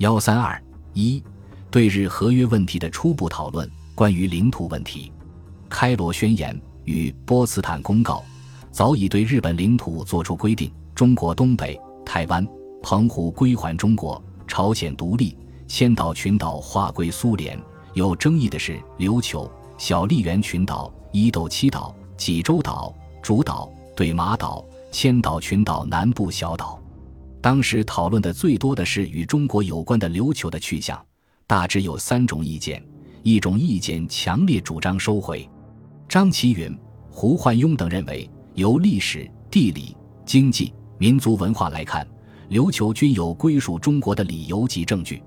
幺三二一，对日合约问题的初步讨论。关于领土问题，开罗宣言与波茨坦公告早已对日本领土作出规定：中国东北、台湾、澎湖归还中国，朝鲜独立，千岛群岛划归苏联。有争议的是琉球、小笠原群岛、伊豆七岛、济州岛、主岛、对马岛、千岛群岛南部小岛。当时讨论的最多的是与中国有关的琉球的去向，大致有三种意见。一种意见强烈主张收回。张其云、胡焕庸等认为，由历史、地理、经济、民族文化来看，琉球均有归属中国的理由及证据。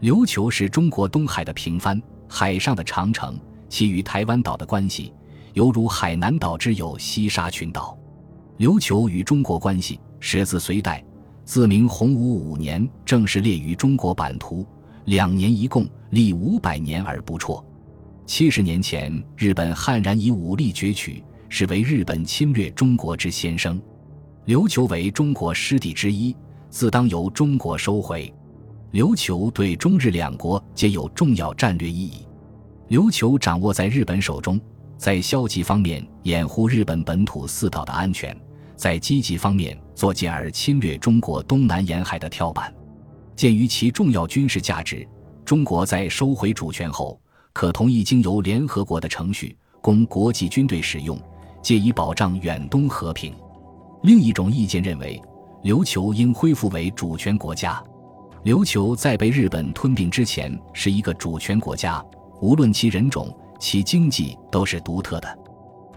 琉球是中国东海的平帆，海上的长城，其与台湾岛的关系，犹如海南岛之有西沙群岛。琉球与中国关系始自隋代，自明洪武五年正式列于中国版图。两年一共历五百年而不辍。七十年前，日本悍然以武力攫取，是为日本侵略中国之先声。琉球为中国失地之一，自当由中国收回。琉球对中日两国皆有重要战略意义。琉球掌握在日本手中，在消极方面掩护日本本土四岛的安全，在积极方面做进而侵略中国东南沿海的跳板。鉴于其重要军事价值，中国在收回主权后，可同意经由联合国的程序供国际军队使用，借以保障远东和平。另一种意见认为，琉球应恢复为主权国家。琉球在被日本吞并之前是一个主权国家，无论其人种、其经济都是独特的。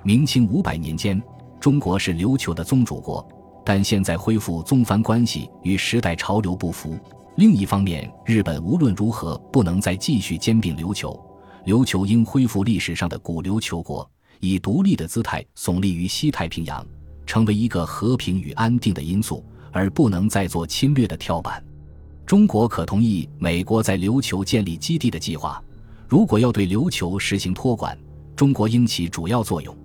明清五百年间，中国是琉球的宗主国，但现在恢复宗藩关系与时代潮流不符。另一方面，日本无论如何不能再继续兼并琉球，琉球应恢复历史上的古琉球国，以独立的姿态耸立于西太平洋，成为一个和平与安定的因素，而不能再做侵略的跳板。中国可同意美国在琉球建立基地的计划，如果要对琉球实行托管，中国应起主要作用。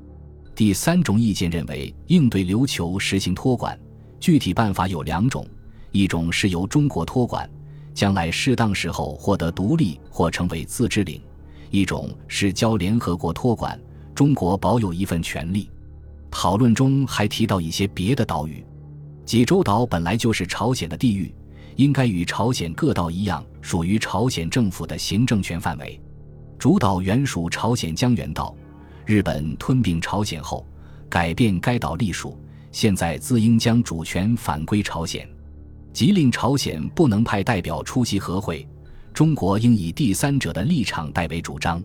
第三种意见认为，应对琉球实行托管，具体办法有两种。一种是由中国托管，将来适当时候获得独立或成为自治领；一种是交联合国托管，中国保有一份权利。讨论中还提到一些别的岛屿，济州岛本来就是朝鲜的地域，应该与朝鲜各岛一样，属于朝鲜政府的行政权范围。主岛原属朝鲜江原道，日本吞并朝鲜后，改变该岛隶属，现在自应将主权返归朝鲜。即令朝鲜不能派代表出席和会，中国应以第三者的立场代为主张。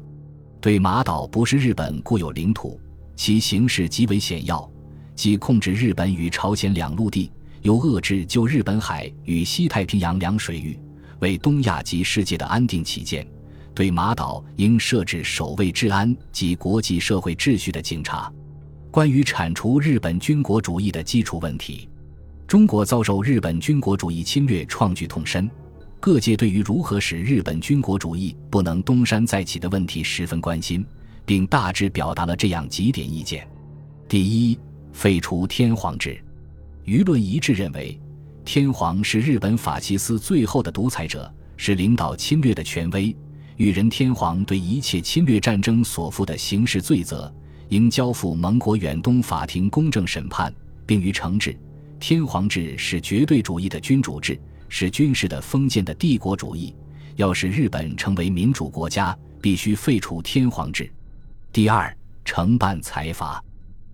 对马岛不是日本固有领土，其形势极为险要，即控制日本与朝鲜两陆地，又遏制就日本海与西太平洋两水域，为东亚及世界的安定起见，对马岛应设置守卫治安及国际社会秩序的警察。关于铲除日本军国主义的基础问题。中国遭受日本军国主义侵略，创举痛深。各界对于如何使日本军国主义不能东山再起的问题十分关心，并大致表达了这样几点意见：第一，废除天皇制。舆论一致认为，天皇是日本法西斯最后的独裁者，是领导侵略的权威。裕仁天皇对一切侵略战争所负的刑事罪责，应交付盟国远东法庭公正审判，并予惩治。天皇制是绝对主义的君主制，是军事的封建的帝国主义。要使日本成为民主国家，必须废除天皇制。第二，承办财阀。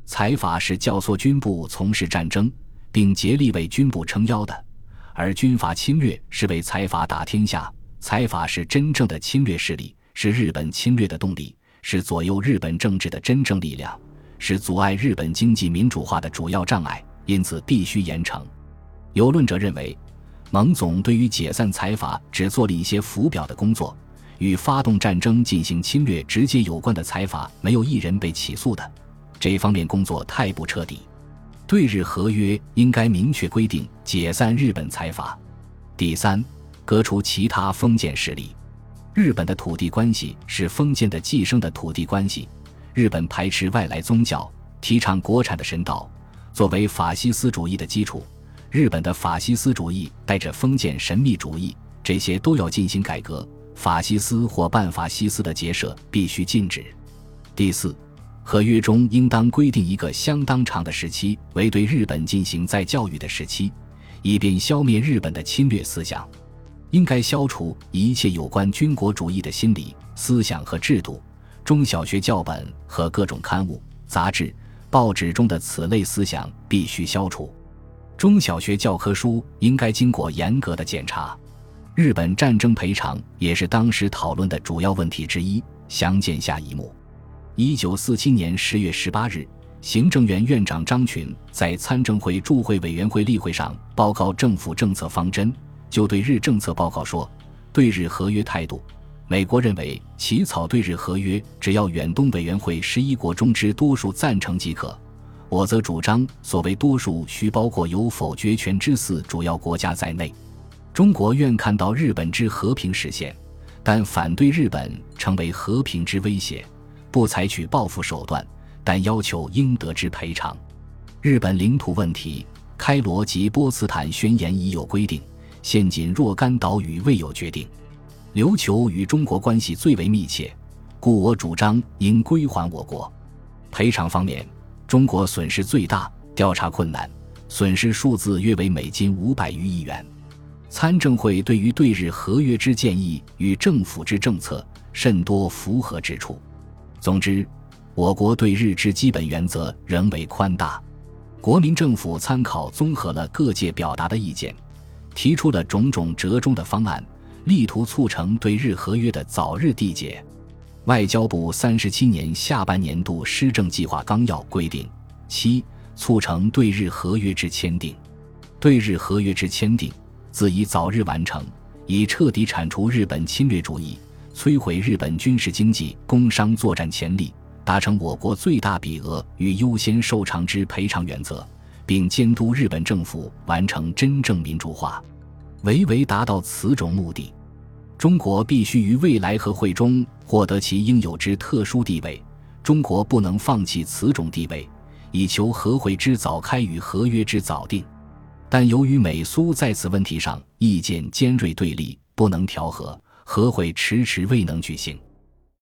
财阀是教唆军部从事战争，并竭力为军部撑腰的，而军阀侵略是为财阀打天下。财阀是真正的侵略势力，是日本侵略的动力，是左右日本政治的真正力量，是阻碍日本经济民主化的主要障碍。因此必须严惩。有论者认为，蒙总对于解散财阀只做了一些浮表的工作，与发动战争进行侵略直接有关的财阀没有一人被起诉的，这方面工作太不彻底。对日合约应该明确规定解散日本财阀。第三，革除其他封建势力。日本的土地关系是封建的寄生的土地关系，日本排斥外来宗教，提倡国产的神道。作为法西斯主义的基础，日本的法西斯主义带着封建神秘主义，这些都要进行改革。法西斯或半法西斯的结社必须禁止。第四，合约中应当规定一个相当长的时期为对日本进行再教育的时期，以便消灭日本的侵略思想。应该消除一切有关军国主义的心理思想和制度。中小学教本和各种刊物、杂志、报纸中的此类思想必须消除。中小学教科书应该经过严格的检查。日本战争赔偿也是当时讨论的主要问题之一。详见下一幕。一九四七年十月十八日，行政院院长张群在参政会驻会委员会例会上报告政府政策方针，就对日政策报告说：“对日合约态度。”美国认为起草对日合约，只要远东委员会十一国中之多数赞成即可。我则主张，所谓多数需包括有否决权之四主要国家在内。中国愿看到日本之和平实现，但反对日本成为和平之威胁，不采取报复手段，但要求应得之赔偿。日本领土问题，开罗及波茨坦宣言已有规定，现仅若干岛屿未有决定。琉球与中国关系最为密切，故我主张应归还我国。赔偿方面，中国损失最大，调查困难，损失数字约为美金五百余亿元。参政会对于对日合约之建议与政府之政策甚多符合之处。总之，我国对日之基本原则仍为宽大。国民政府参考综合了各界表达的意见，提出了种种折中的方案。力图促成对日合约的早日缔结。外交部三十七年下半年度施政计划纲要规定：七、促成对日合约之签订。对日合约之签订，自以早日完成，以彻底铲除日本侵略主义，摧毁日本军事、经济、工商作战潜力，达成我国最大比额与优先受偿之赔偿原则，并监督日本政府完成真正民主化。唯为达到此种目的。中国必须于未来和会中获得其应有之特殊地位，中国不能放弃此种地位，以求和会之早开与合约之早定。但由于美苏在此问题上意见尖锐对立，不能调和，和会迟迟未能举行。